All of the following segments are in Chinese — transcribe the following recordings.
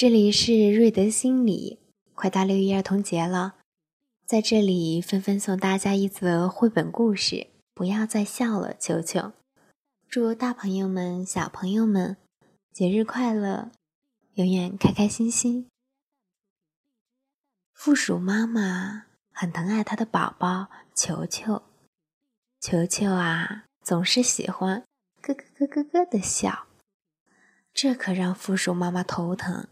这里是瑞德心理，快到六一儿童节了，在这里纷纷送大家一则绘本故事。不要再笑了，球球！祝大朋友们、小朋友们节日快乐，永远开开心心。负鼠妈妈很疼爱她的宝宝球球，球球啊，总是喜欢咯咯咯咯咯的笑，这可让负鼠妈妈头疼。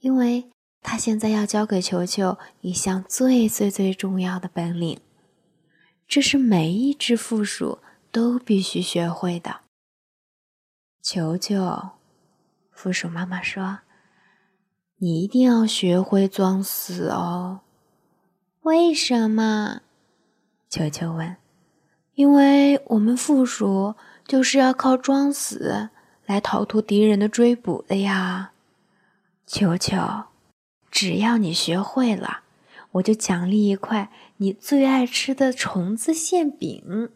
因为他现在要教给球球一项最最最重要的本领，这是每一只负鼠都必须学会的。球球，负鼠妈妈说：“你一定要学会装死哦。”为什么？球球问。“因为我们负鼠就是要靠装死来逃脱敌人的追捕的呀。”球球，只要你学会了，我就奖励一块你最爱吃的虫子馅饼。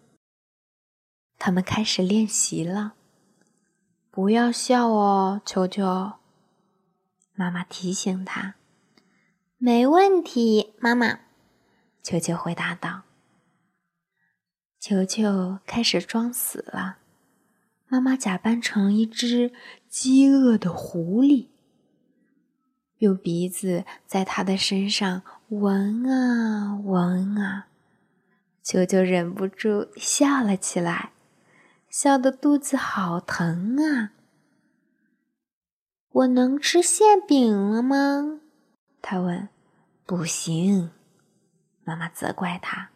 他们开始练习了，不要笑哦，球球。妈妈提醒他。没问题，妈妈。球球回答道。球球开始装死了，妈妈假扮成一只饥饿的狐狸。用鼻子在他的身上闻啊闻啊，球球忍不住笑了起来，笑得肚子好疼啊！我能吃馅饼了吗？他问。不行，妈妈责怪他。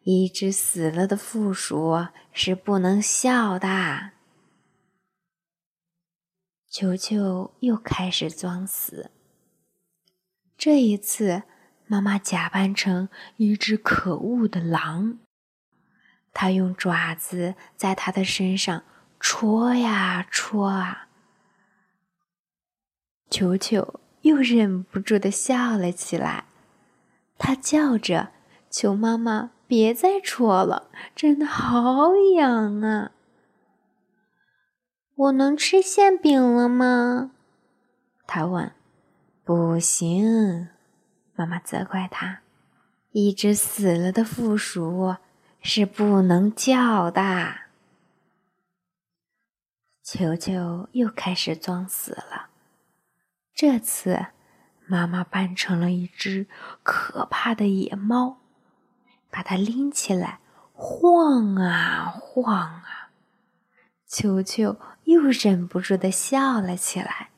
一只死了的负鼠是不能笑的。球球又开始装死。这一次，妈妈假扮成一只可恶的狼，她用爪子在他的身上戳呀戳啊。球球又忍不住的笑了起来，他叫着：“求妈妈别再戳了，真的好痒啊！”我能吃馅饼了吗？他问。不行，妈妈责怪他。一只死了的负鼠是不能叫的。球球又开始装死了。这次，妈妈扮成了一只可怕的野猫，把它拎起来，晃啊晃啊。球球又忍不住的笑了起来，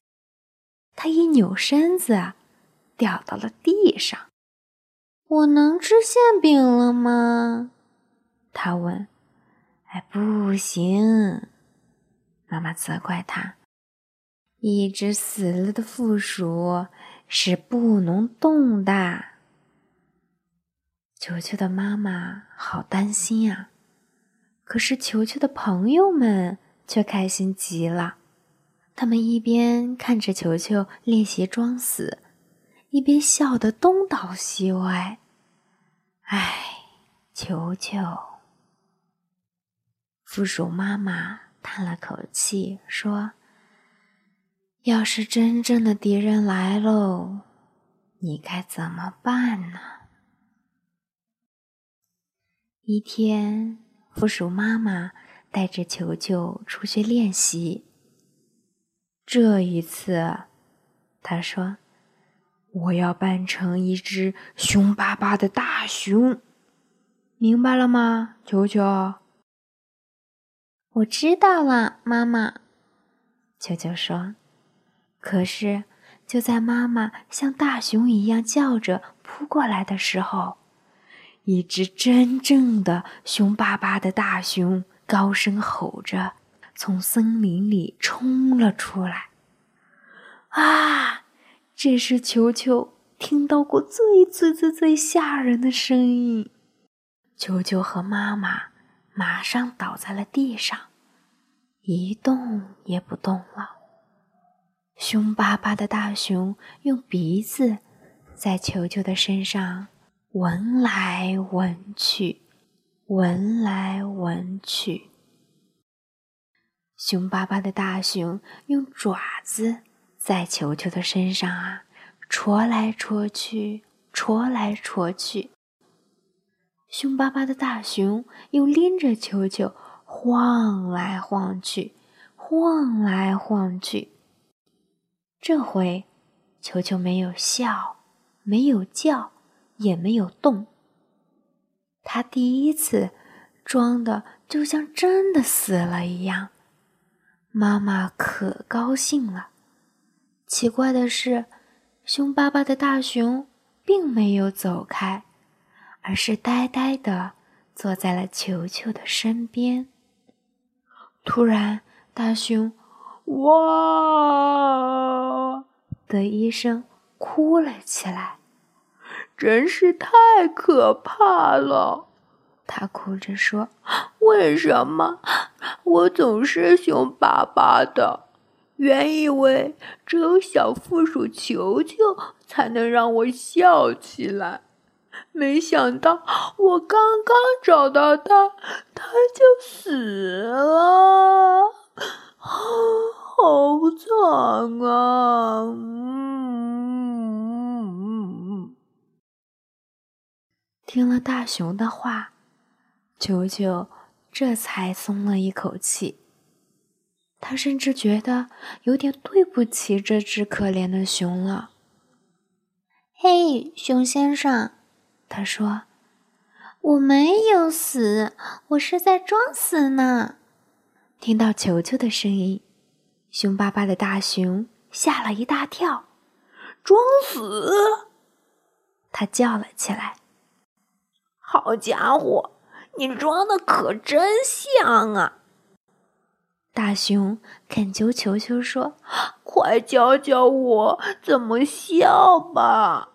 他一扭身子，掉到了地上。我能吃馅饼了吗？他问。哎，不行！妈妈责怪他。一只死了的负鼠是不能动的。球球的妈妈好担心啊。可是球球的朋友们却开心极了，他们一边看着球球练习装死，一边笑得东倒西歪。唉，球球！负鼠妈妈叹了口气说：“要是真正的敌人来喽，你该怎么办呢？”一天。负鼠妈妈带着球球出去练习。这一次，他说：“我要扮成一只凶巴巴的大熊，明白了吗，球球？”我知道了，妈妈。球球说。可是，就在妈妈像大熊一样叫着扑过来的时候，一只真正的凶巴巴的大熊高声吼着，从森林里冲了出来。啊！这是球球听到过最最最最吓人的声音。球球和妈妈马上倒在了地上，一动也不动了。凶巴巴的大熊用鼻子在球球的身上。闻来闻去，闻来闻去。凶巴巴的大熊用爪子在球球的身上啊，戳来戳去，戳来戳去。凶巴巴的大熊又拎着球球晃来晃去，晃来晃去。这回，球球没有笑，没有叫，也没有动。他第一次装的就像真的死了一样，妈妈可高兴了。奇怪的是，凶巴巴的大熊并没有走开。而是呆呆的坐在了球球的身边。突然，大熊“哇”的一声哭了起来，真是太可怕了。他哭着说：“为什么我总是凶巴巴的？原以为只有小负鼠球球才能让我笑起来。”没想到我刚刚找到他，他就死了，好惨啊！嗯，听了大熊的话，球球这才松了一口气。他甚至觉得有点对不起这只可怜的熊了。嘿，熊先生。他说：“我没有死，我是在装死呢。”听到球球的声音，凶巴巴的大熊吓了一大跳，“装死！”他叫了起来。“好家伙，你装的可真像啊！”大熊恳求球球说：“快教教我怎么笑吧。”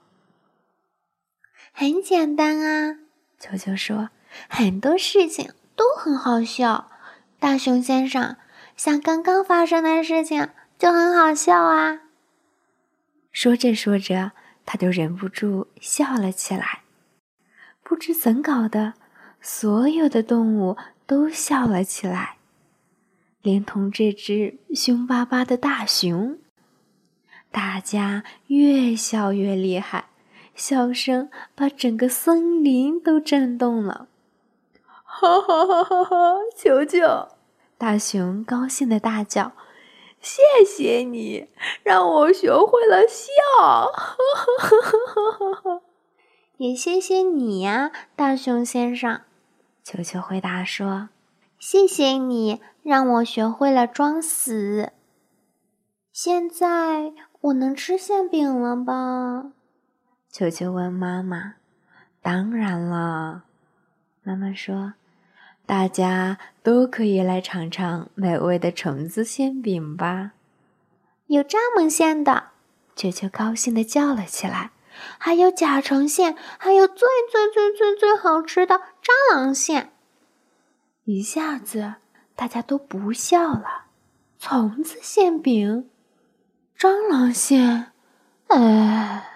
很简单啊，球球说：“很多事情都很好笑。”大熊先生，像刚刚发生的事情就很好笑啊。说着说着，他就忍不住笑了起来。不知怎搞的，所有的动物都笑了起来，连同这只凶巴巴的大熊。大家越笑越厉害。笑声把整个森林都震动了，哈哈哈哈哈！球球，大熊高兴的大叫：“谢谢你，让我学会了笑！”哈哈哈哈哈也谢谢你呀，大熊先生。球球回答说：“谢谢你，让我学会了装死。现在我能吃馅饼了吧？”球球问妈妈：“当然了。”妈妈说：“大家都可以来尝尝美味的虫子馅饼吧。”有蚱蜢馅的，球球高兴地叫了起来：“还有甲虫馅，还有最最最最最好吃的蟑螂馅！”一下子，大家都不笑了。虫子馅饼，蟑螂馅，哎。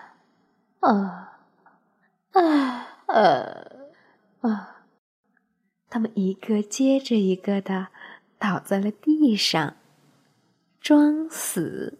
呃，啊，呃，啊！他们一个接着一个的倒在了地上，装死。